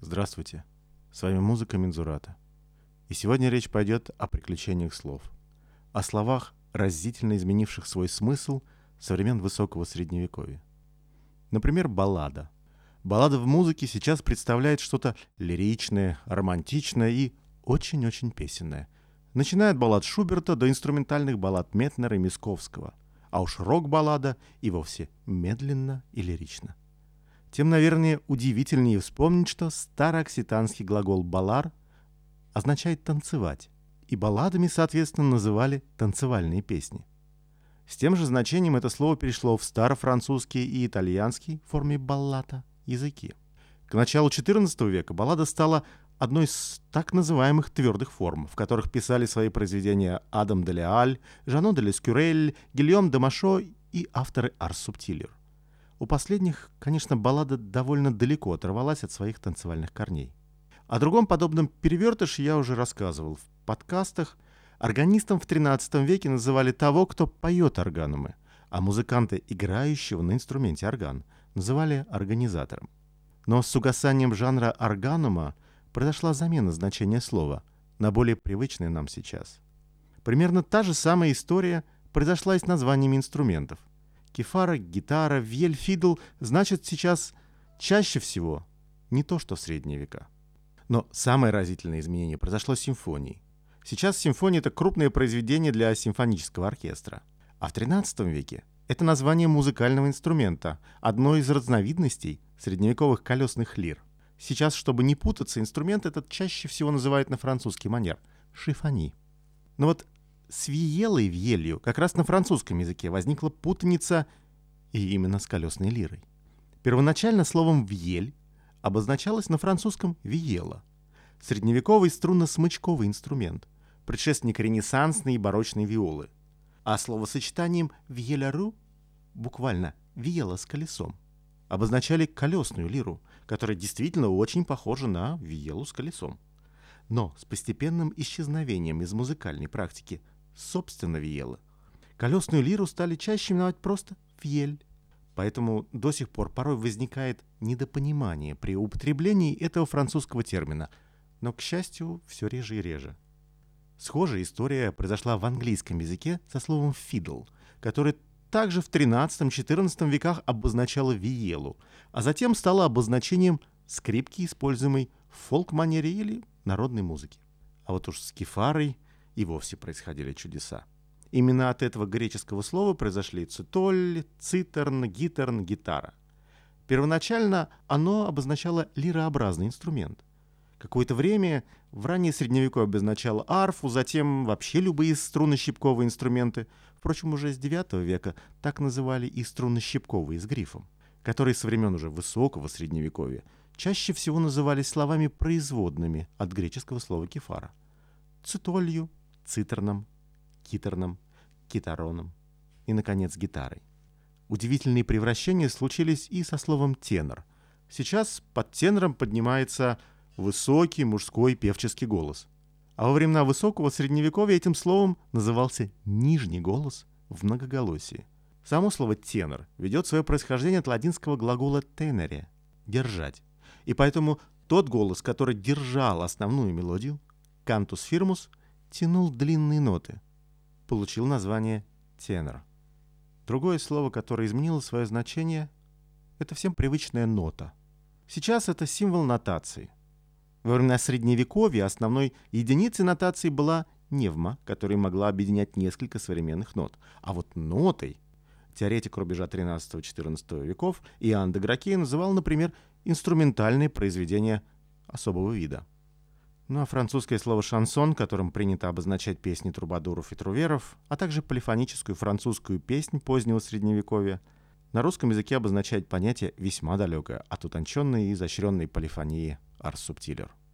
Здравствуйте, с вами музыка Мензурата. И сегодня речь пойдет о приключениях слов. О словах, разительно изменивших свой смысл со времен высокого средневековья. Например, баллада. Баллада в музыке сейчас представляет что-то лиричное, романтичное и очень-очень песенное. Начиная от баллад Шуберта до инструментальных баллад Метнера и Мисковского. А уж рок-баллада и вовсе медленно и лирично – тем, наверное, удивительнее вспомнить, что староокситанский глагол «балар» означает «танцевать», и балладами, соответственно, называли танцевальные песни. С тем же значением это слово перешло в старофранцузский и итальянский в форме баллата языки. К началу XIV века баллада стала одной из так называемых твердых форм, в которых писали свои произведения Адам де Леаль, Жано де Лескюрель, Гильом де Машо и авторы Арс Субтилер. У последних, конечно, баллада довольно далеко оторвалась от своих танцевальных корней. О другом подобном перевертыше я уже рассказывал в подкастах. Органистом в XIII веке называли того, кто поет органумы, а музыканта, играющего на инструменте орган, называли организатором. Но с угасанием жанра органума произошла замена значения слова на более привычное нам сейчас. Примерно та же самая история произошла и с названиями инструментов. Кефара, гитара, вьель, фидл значит сейчас чаще всего не то, что в средние века. Но самое разительное изменение произошло с симфонией. Сейчас симфония — это крупное произведение для симфонического оркестра. А в XIII веке это название музыкального инструмента, одной из разновидностей средневековых колесных лир. Сейчас, чтобы не путаться, инструмент этот чаще всего называют на французский манер — шифони. Но вот с виелой вьелью как раз на французском языке возникла путаница и именно с колесной лирой. Первоначально словом «вьель» обозначалось на французском «виела» — средневековый струнно-смычковый инструмент, предшественник ренессансной и барочной виолы, а словосочетанием «вьеляру» буквально «виела с колесом» обозначали колесную лиру, которая действительно очень похожа на виелу с колесом. Но с постепенным исчезновением из музыкальной практики собственно виела. Колесную лиру стали чаще именовать просто вьель. Поэтому до сих пор порой возникает недопонимание при употреблении этого французского термина, но, к счастью, все реже и реже. Схожая история произошла в английском языке со словом «фидл», который также в XIII-XIV веках обозначало виелу, а затем стало обозначением скрипки, используемой в фолк-манере или народной музыке. А вот уж с кефарой – и вовсе происходили чудеса. Именно от этого греческого слова произошли цитоль, цитерн, гитерн, гитара. Первоначально оно обозначало лирообразный инструмент. Какое-то время в раннее средневековье обозначало арфу, затем вообще любые струнно-щипковые инструменты. Впрочем, уже с IX века так называли и струнно-щипковые с грифом, которые со времен уже высокого средневековья чаще всего назывались словами производными от греческого слова кефара. Цитолью, цитерном, китерном, китароном и, наконец, гитарой. Удивительные превращения случились и со словом «тенор». Сейчас под тенором поднимается высокий мужской певческий голос. А во времена высокого средневековья этим словом назывался нижний голос в многоголосии. Само слово «тенор» ведет свое происхождение от латинского глагола «тенере» — «держать». И поэтому тот голос, который держал основную мелодию, «кантус фирмус», тянул длинные ноты. Получил название тенор. Другое слово, которое изменило свое значение, это всем привычная нота. Сейчас это символ нотации. Во времена Средневековья основной единицей нотации была невма, которая могла объединять несколько современных нот. А вот нотой теоретик рубежа 13-14 веков Иоанн де Гракей называл, например, инструментальные произведения особого вида. Ну а французское слово «шансон», которым принято обозначать песни трубадуров и труверов, а также полифоническую французскую песнь позднего Средневековья, на русском языке обозначает понятие весьма далекое от утонченной и изощренной полифонии «арс субтилер».